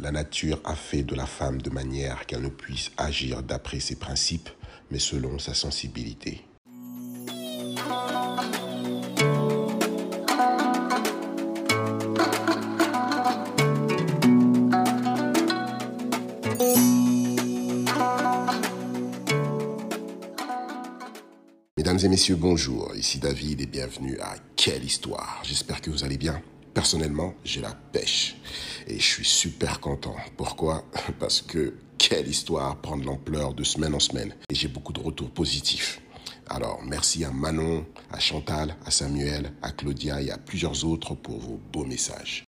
La nature a fait de la femme de manière qu'elle ne puisse agir d'après ses principes, mais selon sa sensibilité. Mesdames et messieurs, bonjour. Ici David et bienvenue à Quelle Histoire. J'espère que vous allez bien. Personnellement, j'ai la pêche et je suis super content. Pourquoi? Parce que quelle histoire prend de l'ampleur de semaine en semaine et j'ai beaucoup de retours positifs. Alors, merci à Manon, à Chantal, à Samuel, à Claudia et à plusieurs autres pour vos beaux messages.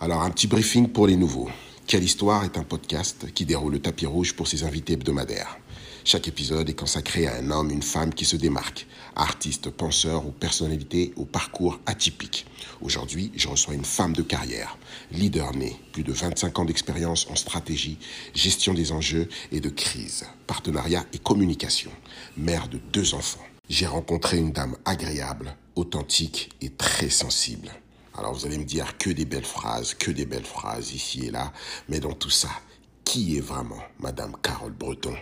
Alors, un petit briefing pour les nouveaux. Quelle histoire est un podcast qui déroule le tapis rouge pour ses invités hebdomadaires? Chaque épisode est consacré à un homme, une femme qui se démarque, artiste, penseur ou personnalité au parcours atypique. Aujourd'hui, je reçois une femme de carrière, leader né, plus de 25 ans d'expérience en stratégie, gestion des enjeux et de crise, partenariat et communication, mère de deux enfants. J'ai rencontré une dame agréable, authentique et très sensible. Alors vous allez me dire que des belles phrases, que des belles phrases ici et là, mais dans tout ça, qui est vraiment Madame Carole Breton?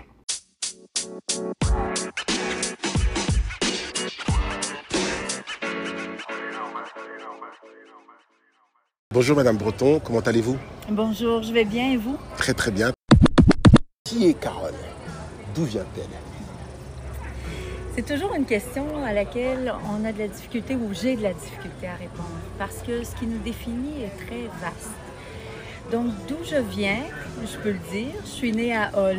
Bonjour Madame Breton, comment allez-vous? Bonjour, je vais bien et vous? Très très bien. Qui est Carole? D'où vient-elle? C'est toujours une question à laquelle on a de la difficulté ou j'ai de la difficulté à répondre parce que ce qui nous définit est très vaste. Donc d'où je viens, je peux le dire, je suis née à Hall,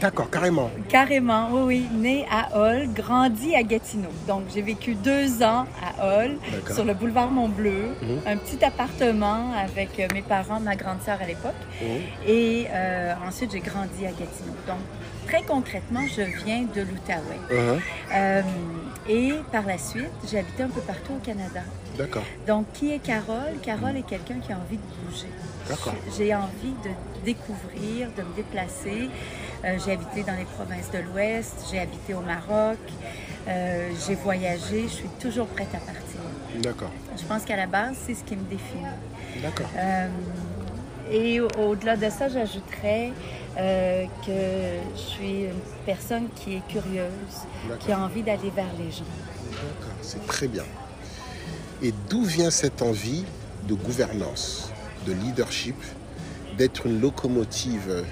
D'accord, carrément. Carrément, oui, oui. Née à Hall, grandi à Gatineau. Donc, j'ai vécu deux ans à Hall, D'accord. sur le boulevard Mont-Bleu, Mhm. un petit appartement avec euh, mes parents, ma grande sœur à l'époque. Mhm. Et euh, ensuite, j'ai grandi à Gatineau. Donc, très concrètement, je viens de l'Outaouais. Uh-huh. Euh, et par la suite, j'ai habité un peu partout au Canada. D'accord. Donc, qui est Carole? Carole est quelqu'un qui a envie de bouger. D'accord. J'ai envie de découvrir, de me déplacer. Euh, j'ai habité dans les provinces de l'Ouest, j'ai habité au Maroc, euh, j'ai voyagé, je suis toujours prête à partir. D'accord. Je pense qu'à la base, c'est ce qui me définit. D'accord. Euh, et au- au-delà de ça, j'ajouterais euh, que je suis une personne qui est curieuse, qui a envie d'aller vers les gens. D'accord, c'est très bien. Et d'où vient cette envie de gouvernance, de leadership, d'être une locomotive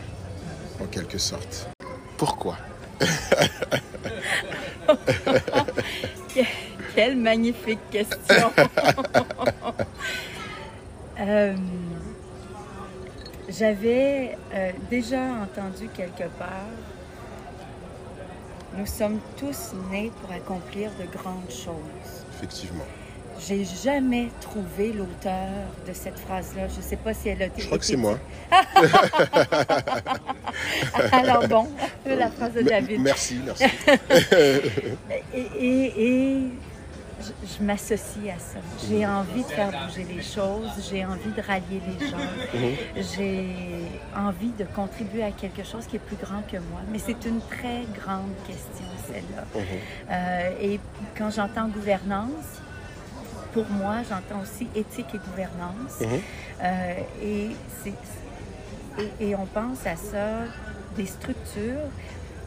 en quelque sorte Pourquoi? Quelle magnifique question! Euh, J'avais euh, déjà entendu quelque part, nous sommes tous nés pour accomplir de grandes choses. Effectivement. J'ai jamais trouvé l'auteur de cette phrase-là. Je ne sais pas si elle a été. Je crois que c'est moi. Alors bon, la phrase de David. Merci, merci. Et, et- et je, je m'associe à ça. J'ai envie de faire bouger les choses, j'ai envie de rallier les gens, j'ai envie de contribuer à quelque chose qui est plus grand que moi. Mais c'est une très grande question, celle-là. Euh, et quand j'entends gouvernance, pour moi, j'entends aussi éthique et gouvernance. Mhm. Euh, et, c'est- et, et on pense à ça, des structures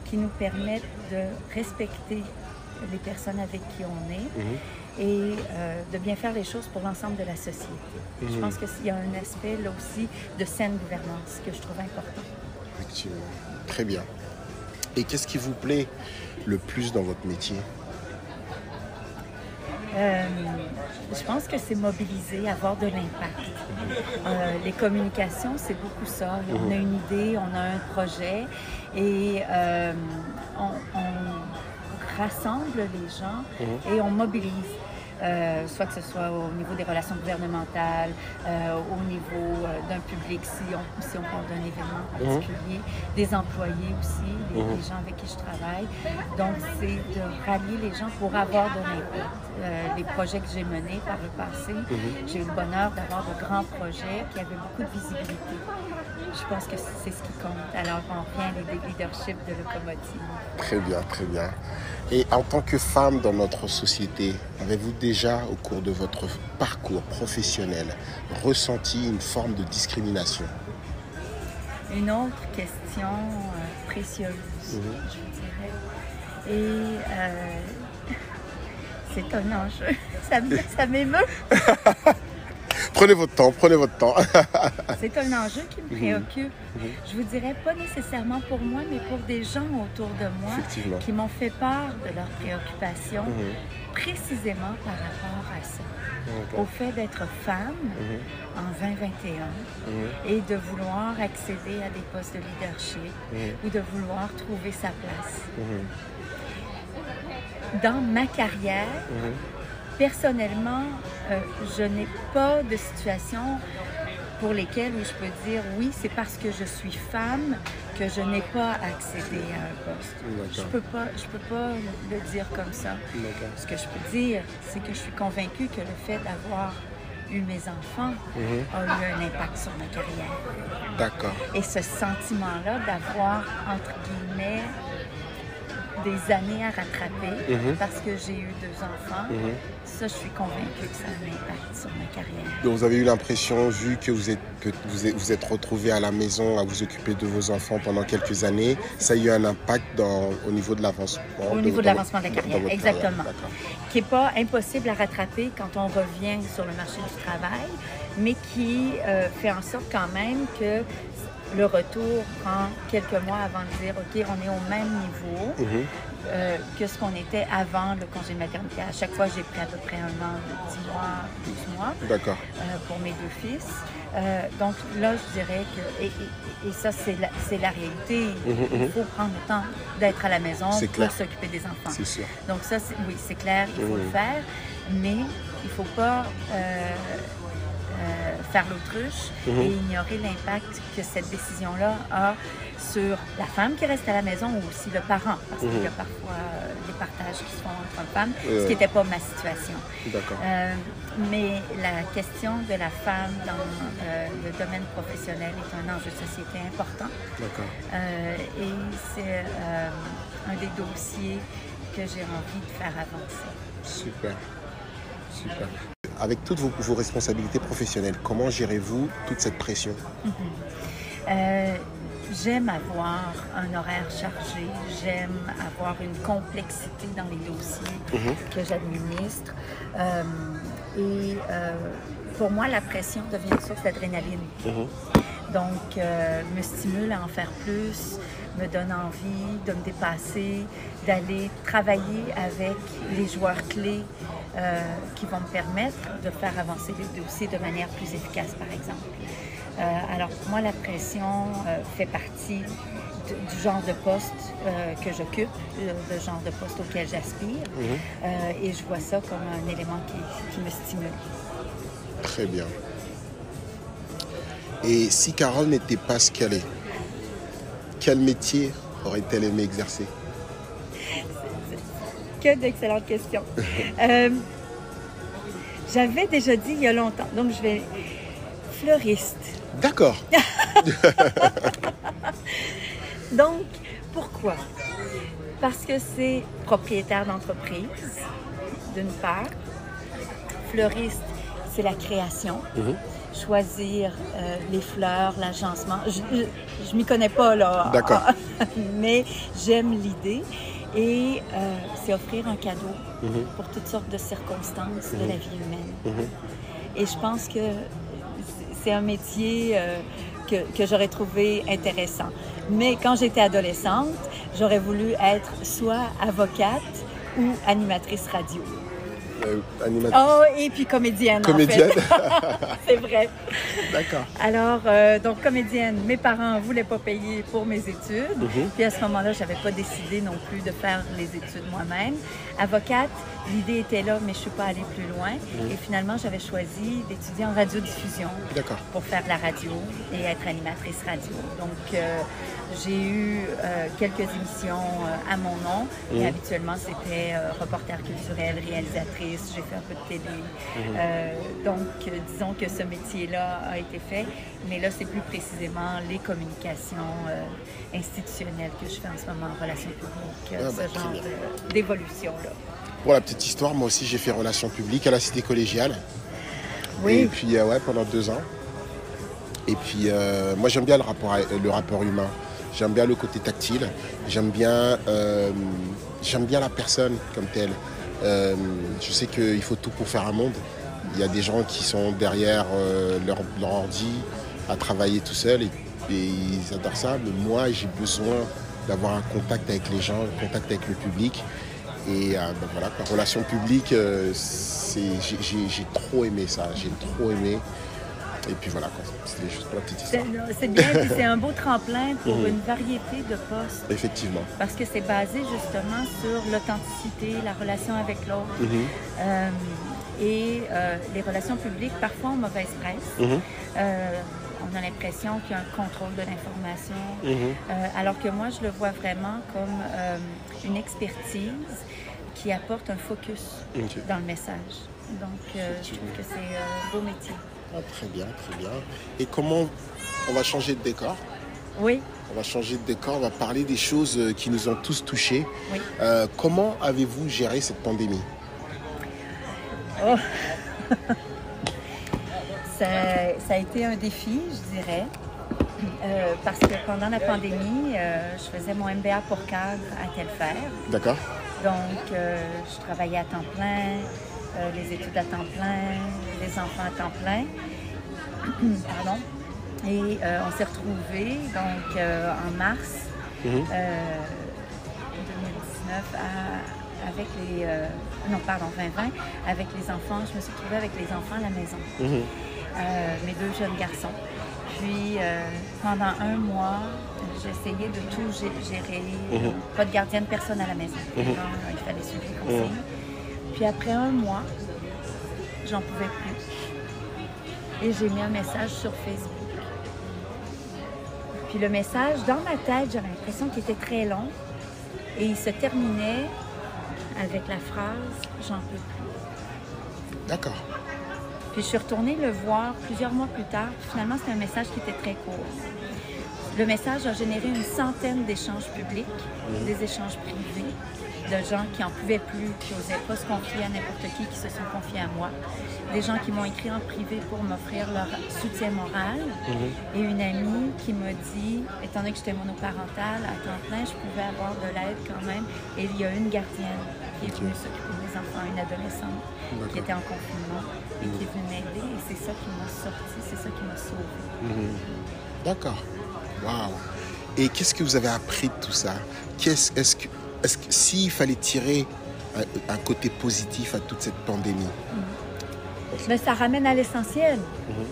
qui nous permettent de respecter les personnes avec qui on est Mhm. et euh, de bien faire les choses pour l'ensemble de la société. Je pense qu'il y a un aspect là aussi de saine gouvernance que je trouve important. Effectivement. Très bien. Et qu'est-ce qui vous plaît le plus dans votre métier? Euh, je pense que c'est mobiliser, avoir de l'impact. Euh, les communications, c'est beaucoup ça. On a une idée, on a un projet et euh, on, on rassemble les gens et on mobilise. Euh, soit que ce soit au niveau des relations gouvernementales, euh, au niveau euh, d'un public, si on, si on parle d'un événement particulier, des employés aussi, les, les gens avec qui je travaille. Donc, c'est de rallier les gens pour avoir de l'impact. Euh, les projets que j'ai menés par le passé, j'ai eu le bonheur d'avoir de grands projets qui avaient beaucoup de visibilité. Je pense que c'est ce qui compte. Alors, on revient à l'idée de leadership de locomotive. Très bien, très bien. Et en tant que femme dans notre société, avez-vous déjà, au cours de votre parcours professionnel, ressenti une forme de discrimination? Une autre question euh, précieuse, Mhm. je dirais. Et euh, c'est un enjeu. Ça ça m'émeut. Prenez votre temps, prenez votre temps. C'est un enjeu qui me préoccupe. Je vous dirais pas nécessairement pour moi, mais pour des gens autour de moi qui m'ont fait part de leurs préoccupations Mhm. précisément par rapport à ça. Au fait d'être femme Mhm. en 2021 Mhm. et de vouloir accéder à des postes de leadership Mhm. ou de vouloir trouver sa place. Mhm. Dans ma carrière, Mhm. Personnellement, euh, je n'ai pas de situation pour lesquelles où je peux dire oui, c'est parce que je suis femme que je n'ai pas accédé à un poste. Je peux pas, je peux pas le dire comme ça. Ce que je peux dire, c'est que je suis convaincue que le fait d'avoir eu mes enfants Mhm. a eu un impact sur ma carrière. D'accord. Et ce sentiment-là d'avoir, entre guillemets, des années à rattraper Mhm. parce que j'ai eu deux enfants, Mhm. ça, je suis convaincue que ça a un impact sur ma carrière. Donc vous avez eu l'impression, vu que vous êtes, que vous êtes, vous êtes retrouvé à la maison à vous occuper de vos enfants pendant quelques années, ça a eu un impact dans, au niveau de l'avancement Au de- niveau de l'avancement de la carrière, exactement. Qui n'est pas impossible à rattraper quand on revient sur le marché du travail, mais qui euh, fait en sorte quand même que le retour prend quelques mois avant de dire, OK, on est au même niveau. Mhm. euh, que ce qu'on était avant le congé de maternité. À chaque fois, j'ai pris à peu près un an 10 mois, 12 mois D'accord. euh, pour mes deux fils. Euh, donc là, je dirais que, et, et- et ça, c'est la, réalité. Mhm, Il mhm. faut prendre le temps d'être à la maison pour s'occuper des enfants. C'est sûr. Donc ça, oui, c'est clair, il faut le faire, mais il ne faut pas faire l'autruche Mhm. et ignorer l'impact que cette décision-là a sur la femme qui reste à la maison ou aussi le parent, parce qu'il y a parfois euh, des partages qui se font entre femmes, ce Euh. qui n'était pas ma situation. D'accord. Euh, mais la question de la femme dans euh, le domaine professionnel est un enjeu de société important. D'accord. Euh, et c'est euh, un des dossiers que j'ai envie de faire avancer. Super. Super. Avec toutes vos, vos responsabilités professionnelles, comment gérez-vous toute cette pression? Euh, j'aime avoir un horaire chargé, j'aime avoir une complexité dans les dossiers Mhm. que j'administre. Euh, et euh, pour moi, la pression devient une source d'adrénaline. Mhm. Donc, me stimule à en faire plus, me donne envie de me dépasser, d'aller travailler avec les joueurs clés euh, qui vont me permettre de faire avancer les dossiers de manière plus efficace, par exemple. Euh, alors, moi, la pression euh, fait partie de- du genre de poste euh, que j'occupe, le, le genre de poste auquel j'aspire, Euh, et je vois ça comme un élément qui, qui me stimule. Très bien. Et si Carole n'était pas ce qu'elle est, quel métier aurait-elle aimé exercer? Que d'excellentes questions. Euh, J'avais déjà dit il y a longtemps, donc je vais. Fleuriste. D'accord. Donc, pourquoi? Parce que c'est propriétaire d'entreprise, d'une part. Fleuriste, c'est la création. Mhm. Choisir euh, les fleurs, l'agencement. Je, je m'y connais pas, là. D'accord. Mais j'aime l'idée. Et euh, c'est offrir un cadeau Mhm. pour toutes sortes de circonstances de la vie humaine. Mhm. Et je pense que c'est un métier euh, que, que j'aurais trouvé intéressant. Mais quand j'étais adolescente, j'aurais voulu être soit avocate ou animatrice radio. Euh, animatrice. Oh, et puis comédienne, Comédienne. en fait. c'est vrai. D'accord. Alors, euh, donc comédienne, mes parents ne voulaient pas payer pour mes études. Mhm. Puis à ce moment-là, je n'avais pas décidé non plus de faire les études moi-même. Avocate, l'idée était là, mais je ne suis pas allée plus loin. Mhm. Et finalement, j'avais choisi d'étudier en radiodiffusion pour faire de la radio et être animatrice radio. Donc, euh, j'ai eu euh, quelques émissions euh, à mon nom et Mhm. habituellement, c'était reporter culturel, réalisatrice, j'ai fait un peu de télé. Euh, donc, disons que ce métier-là a été fait, mais là, c'est plus précisément les communications institutionnelles que je fais en ce moment en relations publiques, Ah, ce très genre d'évolution-là. Pour la petite histoire, moi aussi j'ai fait relations publiques à la cité collégiale. Et puis euh, ouais, pendant deux ans. Et puis euh, moi j'aime bien le rapport, à- le rapport humain. J'aime bien le côté tactile. J'aime bien, euh, j'aime bien la personne comme telle. Euh, je sais qu'il faut tout pour faire un monde. Il y a des gens qui sont derrière euh, leur, leur ordi à travailler tout seul et, et ils adorent ça. Mais moi j'ai besoin d'avoir un contact avec les gens, un contact avec le public. Et euh, ben voilà, la relation publique, euh, c'est- j'ai- trop aimé ça, j'ai trop aimé. Et puis voilà, c'était juste pour la petite C'est histoire. c'est bien, c'est un beau tremplin pour Mhm. une variété de postes. Effectivement. Parce que c'est basé justement sur l'authenticité, la relation avec l'autre. Mhm, Euh, et les relations publiques, parfois en mauvaise presse. mhm, on a l'impression qu'il y a un contrôle de l'information. Euh, alors que moi, je le vois vraiment comme euh, une expertise qui apporte un focus dans le message. Donc, euh, je trouve que c'est un beau métier. Ah, très bien, très bien. Et comment on va changer de décor? Oui, On va changer de décor, on va parler des choses euh, qui nous ont tous touchés. oui. Euh, comment avez-vous géré cette pandémie? Oh. ça, ça a été un défi, je dirais, Euh, parce que pendant la pandémie, euh, je faisais mon MBA pour cadre à Telfair. D'accord Donc, euh, je travaillais à temps plein, euh, les études à temps plein, les enfants à temps plein. Pardon. Et euh, on s'est retrouvés donc en mars Mhm. euh, 2019 à- avec les non pardon 2020 avec les enfants. Je me suis retrouvée avec les enfants à la maison, Mhm. Mes deux jeunes garçons. Puis euh, pendant un mois, j'essayais de tout gé- gérer. Mhm. Pas de gardienne personne à la maison. Mhm. Alors, il fallait suivre les consignes. Puis après un mois, j'en pouvais plus. Et j'ai mis un message sur Facebook. Puis le message, dans ma tête, j'avais l'impression qu'il était très long. Et il se terminait avec la phrase J'en peux plus. D'accord. Puis je suis retournée le voir plusieurs mois plus tard. Puis finalement, c'était un message qui était très court. Le message a généré une centaine d'échanges publics, des échanges privés, de gens qui n'en pouvaient plus, qui n'osaient pas se confier à n'importe qui, qui se sont confiés à moi. Des gens qui m'ont écrit en privé pour m'offrir leur soutien moral. Et une amie qui m'a dit, étant donné que j'étais monoparentale, à temps plein, je pouvais avoir de l'aide quand même. Et il y a une gardienne qui est venue s'occuper de mes enfants, une adolescente qui était en confinement et qui est venue m'aider. Et c'est ça qui m'a sorti, c'est ça qui m'a sauvée. Mhm. D'accord. Waouh. Et qu'est-ce que vous avez appris de tout ça? Qu'est-ce, est-ce que, est-ce que s'il fallait tirer un, un côté positif à toute cette pandémie? Mais ça ramène à l'essentiel. Mhm.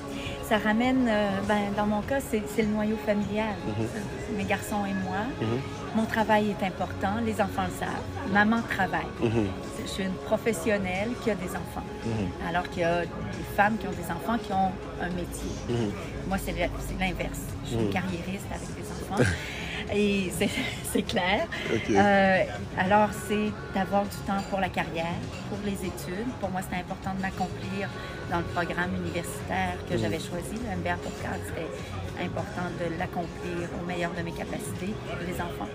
Ça ramène, euh, ben, dans mon cas, c'est le noyau familial. Mhm. Mes garçons et moi. Mhm. Mon travail est important, les enfants le savent. Maman travaille. Mhm. Je suis une professionnelle qui a des enfants. Alors qu'il y a des femmes qui ont des enfants qui ont un métier. Moi, c'est l'inverse. Je suis une carriériste avec des enfants. Et c'est- clair. Euh, alors, c'est d'avoir du temps pour la carrière, pour les études. Pour moi, c'était important de m'accomplir dans le programme universitaire que Mhm. j'avais choisi. Le MBA pour c'était important de l'accomplir au meilleur de mes capacités, les enfants.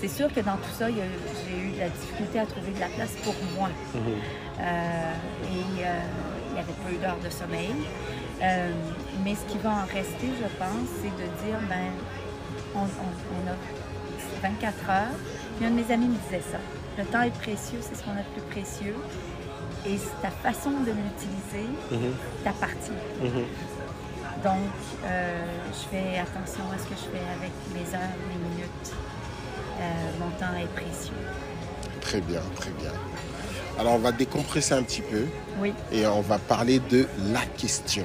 C'est sûr que dans tout ça, y j'ai eu de la difficulté à trouver de la place pour moi. Mhm. Euh, et euh, il n'y avait pas eu d'heures de sommeil. Mais ce qui va en rester, je pense, c'est de dire, ben, on, on- on a 24 heures. Puis un de mes amis me disait ça. Le temps est précieux, c'est ce qu'on a de plus précieux. Et ta façon de l'utiliser t'appartient. Mhm. Donc, euh, je fais attention à ce que je fais avec mes heures, mes minutes. Euh, mon temps est précieux. Très bien, très bien. Alors on va décompresser un petit peu Oui, et on va parler de la question.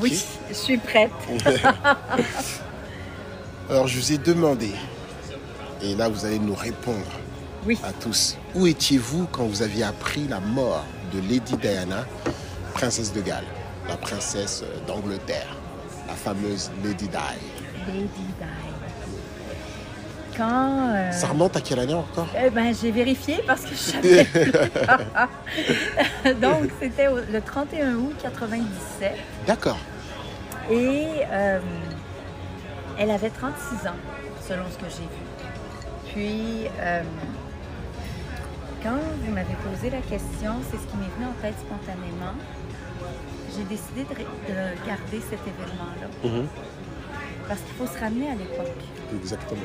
Oui, je suis prête. Alors je vous ai demandé, et là vous allez nous répondre Oui. à tous. Où étiez-vous quand vous aviez appris la mort de Lady Diana, princesse de Galles, la princesse euh, d'Angleterre, la fameuse Lady Di? Lady Di. Quand. euh, Ça remonte à quelle année encore? Eh ben, j'ai vérifié parce que je savais. Donc, c'était le 31 août 97. D'accord. Et euh, elle avait 36 ans, selon ce que j'ai vu. Puis, euh, quand vous m'avez posé la question, c'est ce qui m'est venu en tête spontanément. J'ai décidé de, garder cet événement-là. Mhm. Parce qu'il faut se ramener à l'époque. Exactement.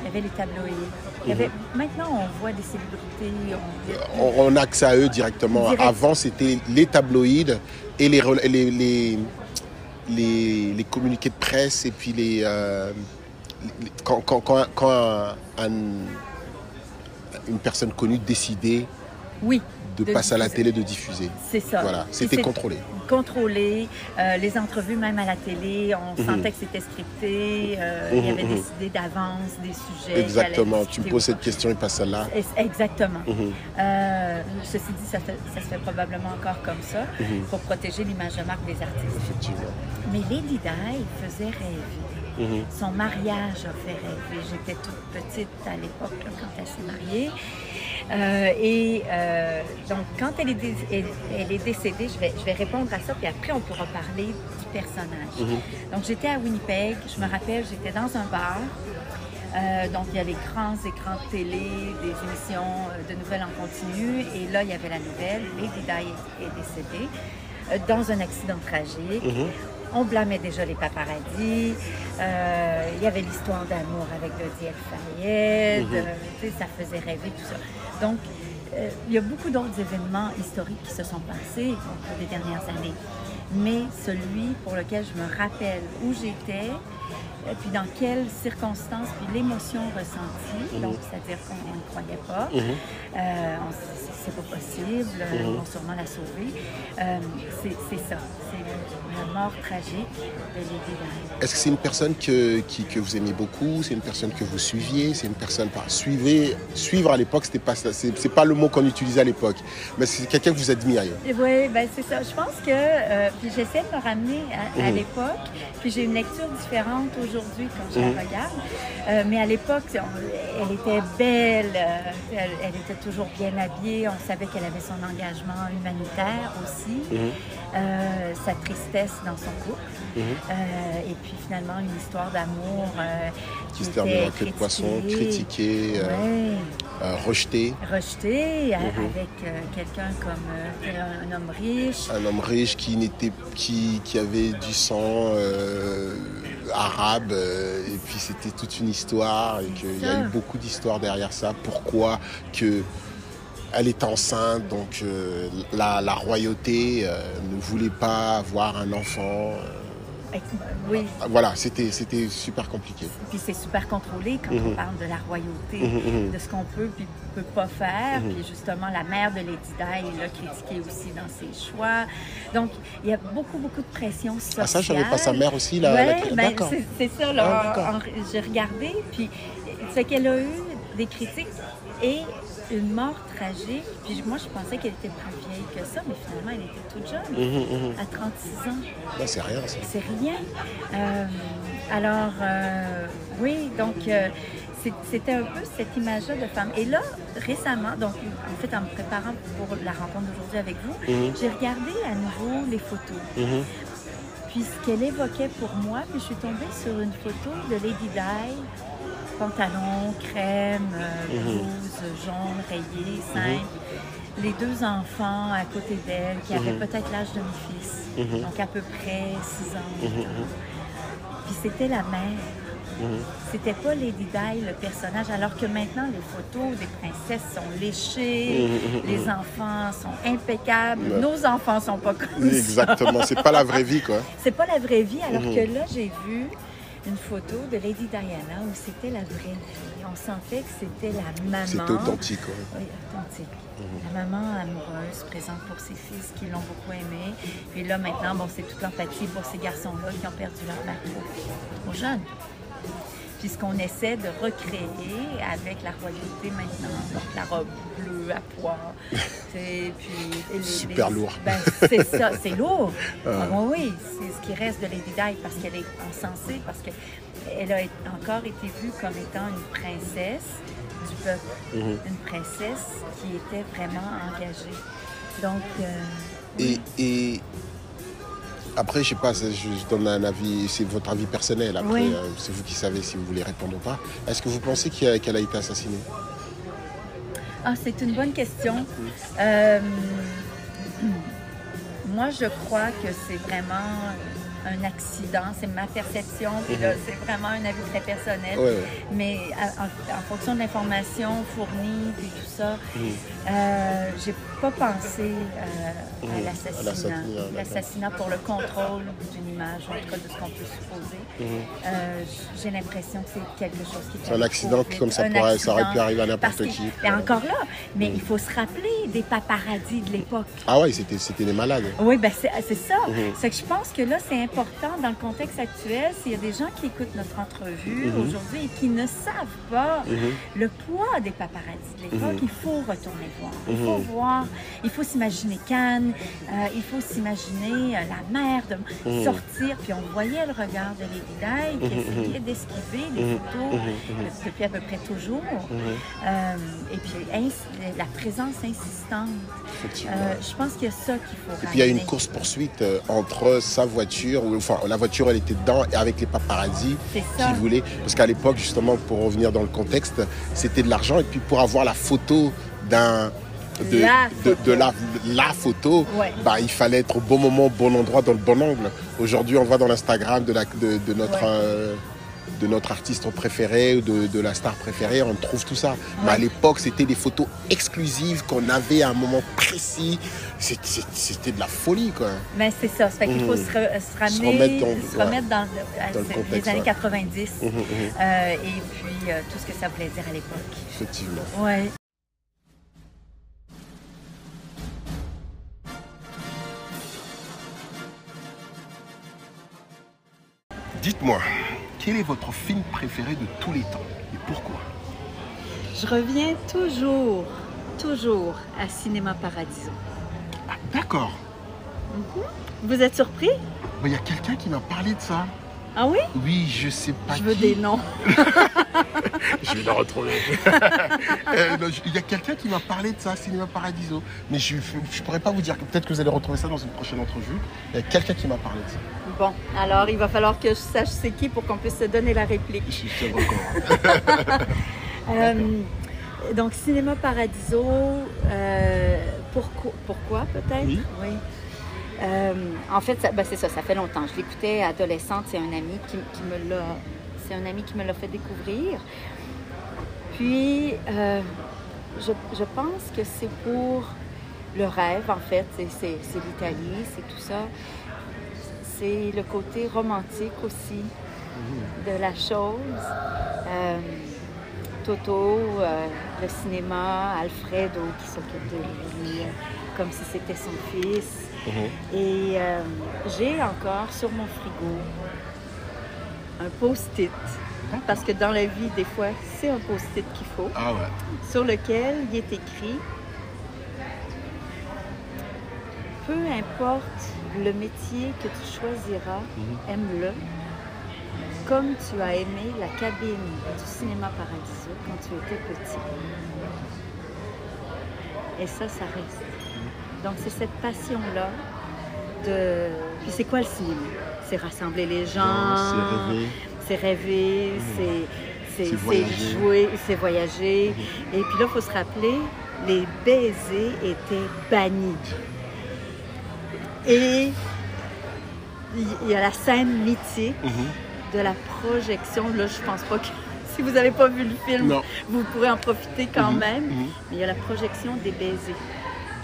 Il y avait les tabloïds. Il y avait, maintenant, on voit des célébrités. on- On, on a accès à eux directement. Direct. Avant, c'était les tabloïds et les, rela- les, les, les- les communiqués de presse et puis les. euh, les- quand quand, quand, quand un- un- une personne connue décidait Oui. De, De passer à la télé, de diffuser. C'est ça. Voilà, c'était contrôlé. Contrôlé. Euh, les entrevues, même à la télé, on Mhm. sentait que c'était scripté. Euh, Il y avait mhm. décidé d'avance des sujets. Exactement. Tu me poses cette question et pas celle-là. Exactement. Mhm. Euh, ceci dit, ça, fait- ça se fait probablement encore comme ça pour protéger l'image de marque des artistes. Effectivement. Mais Lady Di faisait rêver. Son mariage a fait rêver. J'étais toute petite à l'époque quand elle s'est mariée. Euh, et euh, donc, quand elle est, dé- elle, elle est décédée, je vais, je vais répondre à ça, puis après, on pourra parler du personnage. Mhm. Donc, j'étais à Winnipeg. Je me rappelle, j'étais dans un bar. Euh, donc, il y a les grands écrans de télé, des émissions euh, de nouvelles en continu. Et là, il y avait la nouvelle. Lady Di est, décédée euh, dans un accident tragique. Mhm. On blâmait déjà les paparazzis. Euh, il y avait l'histoire d'amour avec Dodi El Fayed. Euh, tu sais, ça faisait rêver tout ça. Donc, euh, il y a beaucoup d'autres événements historiques qui se sont passés au cours des dernières années. Mais celui pour lequel je me rappelle où j'étais, et puis dans quelles circonstances, puis l'émotion ressentie, donc c'est-à-dire qu'on on ne croyait pas, Mhm. euh, on c'est pas possible, euh, Mhm. ils vont sûrement la sauver. Euh, c'est ça, la mort tragique de Lady. Est-ce que c'est une personne que, qui- que vous aimez beaucoup C'est une personne que vous suiviez C'est une personne par suivez suivre à l'époque c'était pas c'est pas le mot qu'on utilisait à l'époque, mais c'est quelqu'un que vous admiriez. Oui, ben c'est ça. Je pense que, euh, puis j'essaie de me ramener à, à Mhm. l'époque, puis j'ai une lecture différente aujourd'hui quand je Mhm. la regarde. Euh, mais à l'époque, elle était belle, euh, elle, elle était toujours bien habillée, on savait qu'elle avait son engagement humanitaire aussi, Mhm. euh, sa tristesse dans son couple, Mhm. euh, et puis finalement une histoire d'amour euh, Qui se termine en queue de poisson, critiqué, euh, Ouais euh, rejeté. rejeté a- Mhm. avec quelqu'un comme un homme riche. Un homme riche qui n'était qui, qui avait du sang arabe euh, et puis c'était toute une histoire et qu'il y a eu beaucoup d'histoires derrière ça. Pourquoi que elle est enceinte, donc euh, la, la royauté euh, ne voulait pas avoir un enfant. euh, Oui, voilà, c'était c'était super compliqué. puis c'est super contrôlé quand on Mhm. parle de la royauté, Mhm, mhm. de ce qu'on peut puis peut pas faire. Mhm. Puis justement, la mère de Lady Di l'a critiqué aussi dans ses choix. Donc, il y a beaucoup, beaucoup de pression sociale. Ah ça, je savais pas sa mère aussi la. Ouais, la- ben, c'est- c'est ça. Là, Ah, d'accord. En- en- J'ai regardé, puis c'est qu'elle a eu des critiques et une mort tragique. Puis moi, je pensais qu'elle était plus vieille que ça, mais finalement, elle était toute jeune, Mhm, mhm. à 36 ans. Ben, c'est rien ça. C'est rien. Euh, alors, euh, oui, donc euh, c'était un peu cette image-là de femme. Et là, récemment, donc en fait, en me préparant pour la rencontre d'aujourd'hui avec vous, Mhm. j'ai regardé à nouveau les photos. Puis ce qu'elle évoquait pour moi, puis je suis tombée sur une photo de Lady Di, pantalon, crème, euh, Mhm. blouse jaune, rayée, simple. Les deux enfants à côté d'elle, qui avaient Mhm. peut-être l'âge de mon fils, Mhm. donc à peu près 6 ans. Mhm. Puis c'était la mère. Mhm. C'était pas Lady Di, le personnage, alors que maintenant, les photos des princesses sont léchées, Mhm, mhm, les mhm. enfants sont impeccables, Ouais. nos enfants sont pas comme ça. Exactement, c'est pas la vraie vie quoi. C'est pas la vraie vie, alors Mhm. que là, j'ai vu une photo de Lady Diana où c'était la vraie vie. On sentait que c'était la maman. C'était authentique. ouais. Oui, authentique. La maman amoureuse, présente pour ses fils qui l'ont beaucoup aimée. Puis là, maintenant, bon, c'est toute l'empathie pour ces garçons-là qui ont perdu leur mari trop, trop jeune. Puis ce qu'on essaie de recréer avec la royauté maintenant, donc la robe bleue à pois. c'est- puis les- Super les- lourd. Ben, c'est ça, c'est lourd. Ah. Ah, oui, oui, c'est ce qui reste de Lady Di parce qu'elle est encensée, parce qu'elle a encore été vue comme étant une princesse du peuple, Mhm. une princesse qui était vraiment engagée. Donc, euh, Et, et après, je sais pas, je, je donne un avis, c'est votre avis personnel. Après, Oui. euh, c'est vous qui savez si vous voulez répondre ou pas. Est-ce que vous pensez a- qu'elle a été assassinée? Ah, c'est une bonne question. Euh, moi, je crois que c'est vraiment un accident, c'est ma perception, puis là, c'est vraiment un avis très personnel. Mais à- en, en fonction de l'information fournie, puis tout ça, Mhm. euh, j'ai pas pensé euh, Mhm. à l'assassinat. l'assassinat, pour le contrôle d'une image, en tout cas de ce qu'on peut supposer. Mhm. Euh, j'ai l'impression que c'est quelque chose qui est C'est un accident qui, comme ça, vite. Un pourrait, ça aurait pu accident. arriver à n'importe que, qui. ben, encore là, mais il faut se rappeler des paparazzis de l'époque. Ah ouais, c'était des malades. Oui, ben c'est ça. Mhm. C'est que je pense que là, c'est important dans le contexte actuel, s'il y a des gens qui écoutent notre entrevue Mhm. aujourd'hui et qui ne savent pas Mhm. le poids des paparazzis de l'époque, Mhm. il faut retourner voir. Il faut voir, il faut s'imaginer Cannes, euh, il faut s'imaginer euh, la mer de sortir, puis on voyait le regard de Lady Di qui essayait d'esquiver les photos de- depuis à peu près toujours. Euh, et puis la présence insistante. Euh, je pense qu'il y a ça qu'il faut Et puis il y a une course-poursuite euh, entre sa voiture, enfin la voiture elle était dedans, et avec les paparazzis C'est qui voulaient. Parce qu'à l'époque, justement, pour revenir dans le contexte, c'était de l'argent. Et puis pour avoir la photo d'un. De, La de, photo. de la, la photo, Ouais. bah, il fallait être au bon moment, au bon endroit, dans le bon angle. Aujourd'hui, on voit dans l'Instagram de, de, de notre, Ouais. euh, de notre artiste préféré ou de, de la star préférée, on trouve tout ça. Mais à l'époque, c'était des photos exclusives qu'on avait à un moment précis. C'était de la folie, quoi. Mais c'est ça. Ça fait qu'il faut Mhm. se, ramener, remettre dans- se ouais. remettre dans, Dans le c'est contexte, les années ouais. 90 Mhm, mhm. euh, et puis euh, tout ce que ça voulait dire à l'époque. Effectivement. Ouais. Dites-moi, quel est votre film préféré de tous les temps et pourquoi? Je reviens toujours, toujours à Cinéma Paradiso. Ah, D'accord. Vous êtes surpris? Il y a quelqu'un qui m'a parlé de ça. Ah oui? Oui, je sais pas Je veux qui. des noms. Je vais le retrouver. Euh, non, Il y a quelqu'un qui m'a parlé de ça, Cinéma Paradiso. Mais je ne pourrais pas vous dire. Peut-être que vous allez retrouver ça dans une prochaine entrevue. Il y a quelqu'un qui m'a parlé de ça. Bon, alors il va falloir que je sache c'est qui pour qu'on puisse se donner la réplique. Je. Euh, donc, Cinéma Paradiso, euh, pourquoi, pourquoi peut-être? Oui. Euh, en fait, ben, c'est ça, ça fait longtemps. Je l'écoutais adolescente, c'est un ami qui, qui me l'a. C'est un ami qui me l'a fait découvrir. Puis, je, je pense que c'est pour le rêve, en fait. C'est l'Italie, c'est tout ça. C'est le côté romantique aussi de la chose. Euh, Toto, euh, le cinéma, Alfredo qui s'occupe de lui euh, comme si c'était son fils. Et euh, j'ai encore sur mon frigo un post-it. Parce que dans la vie, des fois, c'est un post-it qu'il faut, Ah ouais. sur lequel il est écrit Peu importe le métier que tu choisiras, aime-le. Comme tu as aimé la cabine du cinéma Paradiso quand tu étais petit. Et ça, ça reste. Donc, c'est cette passion-là de. Puis, c'est quoi le cinéma? C'est rassembler les gens. C'est rêver, c'est- c'est C'est c'est voyager. jouer, c'est voyager. Et puis là, il faut se rappeler, les baisers étaient bannis. Et il y a la scène mythique Mhm. de la projection. Là, je pense pas que si vous n'avez pas vu le film, Non. vous pourrez en profiter quand Mhm, même. mhm. Mais il y a la projection des baisers.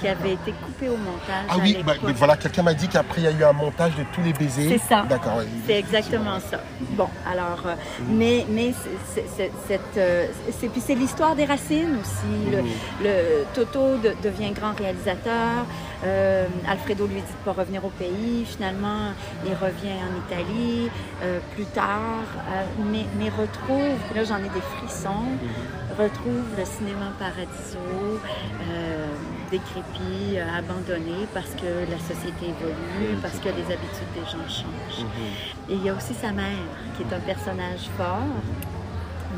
Qui avait été coupé au montage. Ah oui, bah, voilà, quelqu'un m'a dit qu'après il y a eu un montage de tous les baisers. C'est ça. D'accord. ouais. C'est exactement ça. Bon, alors, euh, mais, mais c'est- cette, euh, c'est, puis c'est l'histoire des racines aussi. Le, Mhm. le- Toto de- devient grand réalisateur. Euh, Alfredo lui dit de ne pas revenir au pays. Finalement, il revient en Italie plus tard, mais, mais retrouve, là j'en ai des frissons, retrouve le cinéma paradiso, décrépit, euh, abandonné parce que la société évolue, parce que les habitudes des gens changent. Mhm. Et il y a aussi sa mère, qui est un personnage fort,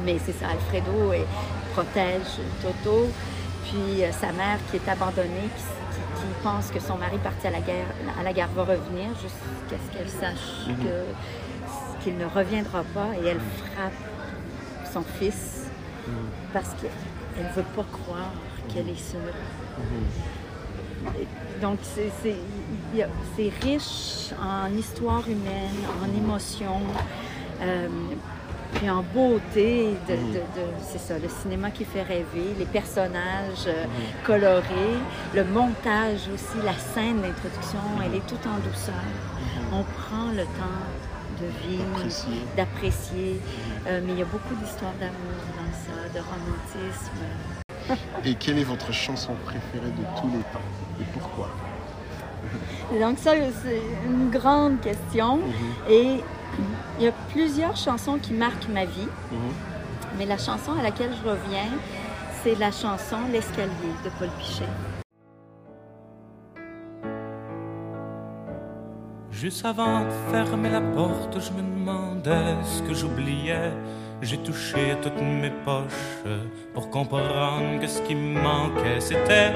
mais c'est ça, Alfredo et protège Toto, puis euh, sa mère qui est abandonnée, qui, qui- qui pense que son mari parti à la guerre, à la guerre va revenir jusqu'à ce qu'elle sache Mhm. que- qu'il ne reviendra pas, et elle frappe son fils Mhm. parce qu'elle ne veut pas croire qu'elle est seule. Donc, c'est- riche en histoire humaine, en émotions, euh, puis en beauté. De, de- de- c'est ça, le cinéma qui fait rêver, les personnages euh, colorés, le montage aussi, la scène d'introduction, elle est toute en douceur. On prend le temps de vivre, Apprécier. d'apprécier, Euh, mais il y a beaucoup d'histoires d'amour dans ça, de romantisme. Et quelle est votre chanson préférée de tous les temps Et pourquoi? Donc ça, c'est une grande question. Mhm. Et il y a plusieurs chansons qui marquent ma vie, Mhm. mais la chanson à laquelle je reviens, c'est la chanson L'escalier de Paul Pichet. Juste avant de fermer la porte, je me demandais ce que j'oubliais. J'ai touché à toutes mes poches pour comprendre que ce qui me manquait, c'était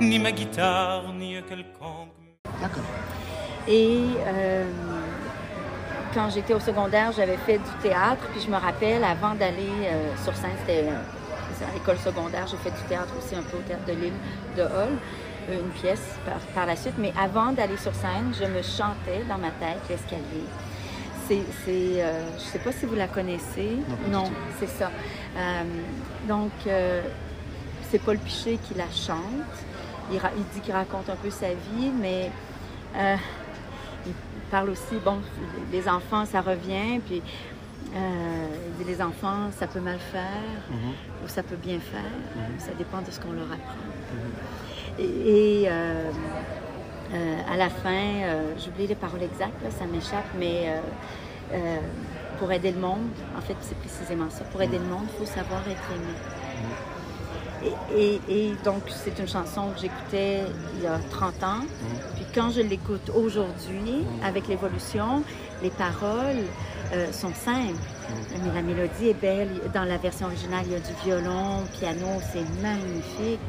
ni ma guitare, ni un quelconque. D'accord. Et euh, quand j'étais au secondaire, j'avais fait du théâtre, puis je me rappelle, avant d'aller euh, sur scène, c'était euh, à l'école secondaire, j'ai fait du théâtre aussi un peu au théâtre de l'île de Hall, une pièce par, par la suite. Mais avant d'aller sur scène, je me chantais dans ma tête l'escalier. C'est, euh, je ne sais pas si vous la connaissez. Non, c'est ça. Euh, donc, euh, c'est Paul Piché qui la chante. Il, dit qu'il raconte un peu sa vie, mais il parle aussi, bon, les enfants, ça revient, puis il dit les enfants, ça peut mal faire Mhm. ou ça peut bien faire. Ça dépend de ce qu'on leur apprend. Mhm. Et, et, à la fin, euh, j'oublie les paroles exactes, là, ça m'échappe, mais euh, euh, pour aider le monde, en fait, c'est précisément ça. Pour aider le monde, il faut savoir être aimé. Et, et- et donc, c'est une chanson que j'écoutais il y a 30 ans. Puis quand je l'écoute aujourd'hui, avec l'évolution, les paroles euh, sont simples. Mais la mélodie est belle. Dans la version originale, il y a du violon, piano, c'est magnifique.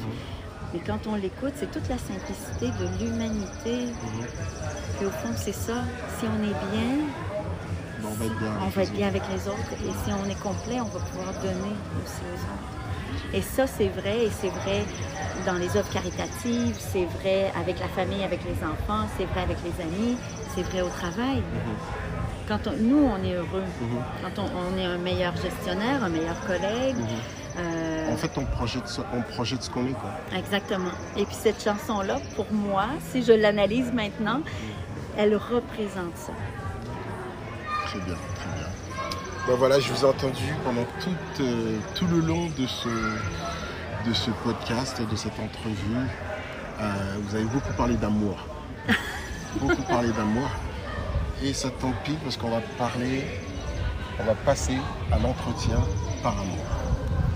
Mais quand on l'écoute, c'est toute la simplicité de l'humanité. Puis au fond, c'est ça. Si on est bien, Bon, on va être bien. on va être bien avec les autres. Et si on est complet, on va pouvoir donner aussi aux autres. Et ça, c'est vrai. Et c'est vrai dans les œuvres caritatives, c'est vrai avec la famille, avec les enfants, c'est vrai avec les amis, c'est vrai au travail. Quand on- nous, on est heureux, quand on, on est un meilleur gestionnaire, un meilleur collègue. Euh, En fait, on projette, ce- on projette ce qu'on est, quoi. Exactement. Et puis cette chanson-là, pour moi, si je l'analyse maintenant, elle représente ça. Très bien, très bien. Ben voilà, je vous ai entendu pendant tout, euh, tout le long de ce, de ce podcast, de cette entrevue. Euh, vous avez beaucoup parlé d'amour. beaucoup parlé d'amour. Et ça tant pis parce qu'on va parler, on va passer à l'entretien par amour.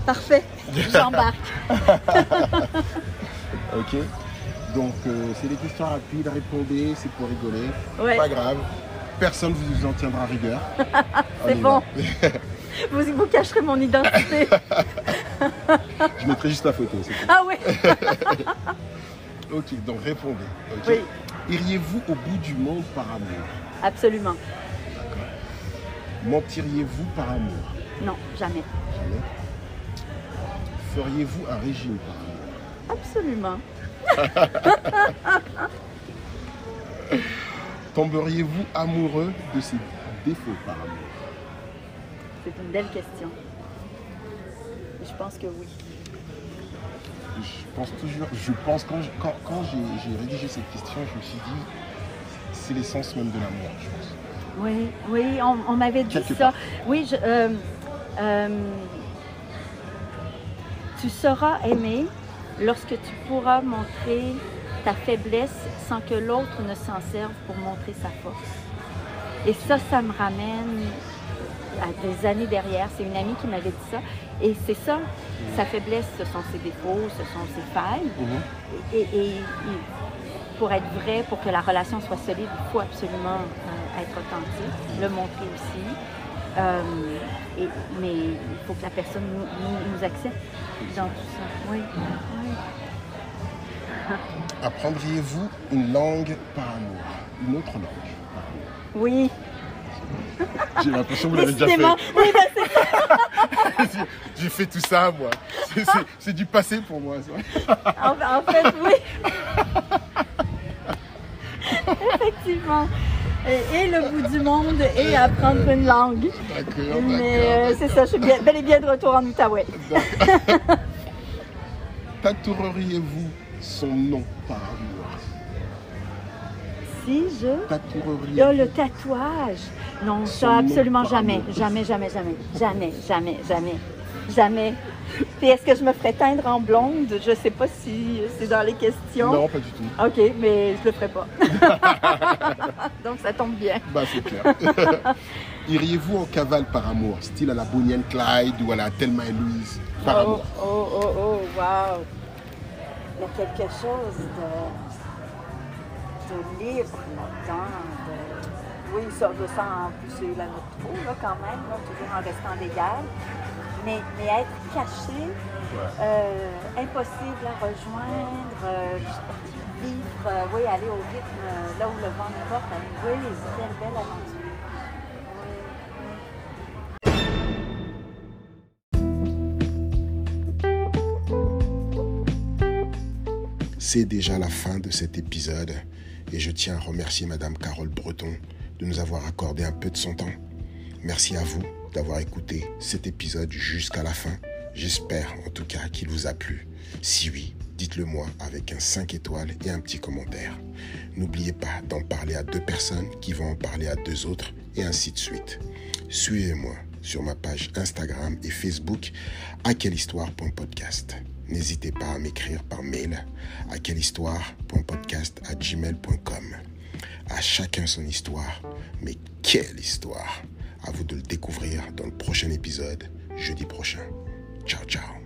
Parfait. J'embarque. Ok Donc, euh, c'est des questions rapides, répondez, c'est pour rigoler. Ouais. Pas grave. Personne ne vous en tiendra rigueur. C'est bon. Vous, vous cacherez mon identité. Je mettrai juste la photo. Ah oui. Ok, donc répondez. Oui. Iriez-vous au bout du monde par amour? Absolument. Mentiriez-vous par amour? Non, jamais. Jamais. Feriez-vous un régime par amour Absolument. Tomberiez-vous amoureux de ses défauts par amour C'est une belle question. Je pense que oui. je pense toujours, je pense, quand, quand, quand j'ai rédigé cette question, je me suis dit, c'est l'essence même de l'amour, je pense. Oui, oui, on, m'avait dit ça. Oui, je, euh, euh, tu seras aimé lorsque tu pourras montrer ta faiblesse sans que l'autre ne s'en serve pour montrer sa force. Et ça, ça me ramène à des années derrière. C'est une amie qui m'avait dit ça. Et c'est ça, sa faiblesse, ce sont ses défauts, ce sont ses failles. Mhm. et, pour être vrai, pour que la relation soit solide, il faut absolument euh, être authentique, le montrer aussi. Euh, mais il faut que la personne nous, accepte dans tout ça. Oui. Apprendriez-vous une langue par amour? Une autre langue Oui. J'ai l'impression que vous l'avez déjà fait. Oui, bah, J'ai fait tout ça, moi. C'est du passé pour moi. En, en fait, oui. Effectivement. Et, le bout du monde et apprendre une langue. D'accord, Mais euh, c'est ça, je suis bel et bien de retour en Outaouais. Tatoueriez-vous son nom par amour? Si je. Tatoueriez oh, le tatouage. Non, ça absolument jamais. Jamais, jamais, jamais. Jamais, jamais, jamais. Jamais. Puis est-ce que je me ferais teindre en blonde? Je ne sais pas si c'est dans les questions. Non, pas du tout. OK, mais je le ferai pas. Donc ça tombe bien. Bah, c'est clair. Iriez-vous en cavale par amour, style à la Bonnie and Clyde ou à la Thelma et Louise par oh, amour? Oh, oh, oh, wow. Il y a quelque chose de, de libre là-dedans. De... Oui, ça, de en pousser la notre là, quand même, toujours en restant légal mais, être caché, euh, impossible à rejoindre, euh, vivre, euh, oui, aller au rythme là où le vent nous porte. Oui, c'est une belle aventure. C'est déjà la fin de cet épisode et je tiens à remercier Madame Carole Breton de nous avoir accordé un peu de son temps. Merci à vous d'avoir écouté cet épisode jusqu'à la fin. J'espère en tout cas qu'il vous a plu. Si oui, dites-le moi avec un 5 étoiles et un petit commentaire. N'oubliez pas d'en parler à deux personnes qui vont en parler à deux autres et ainsi de suite. Suivez-moi sur ma page Instagram et Facebook à quellehistoire.podcast. N'hésitez pas à m'écrire par mail à quellehistoire.podcast à gmail.com. À chacun son histoire, mais quelle histoire! À vous de le découvrir dans le prochain épisode, jeudi prochain. Ciao, ciao.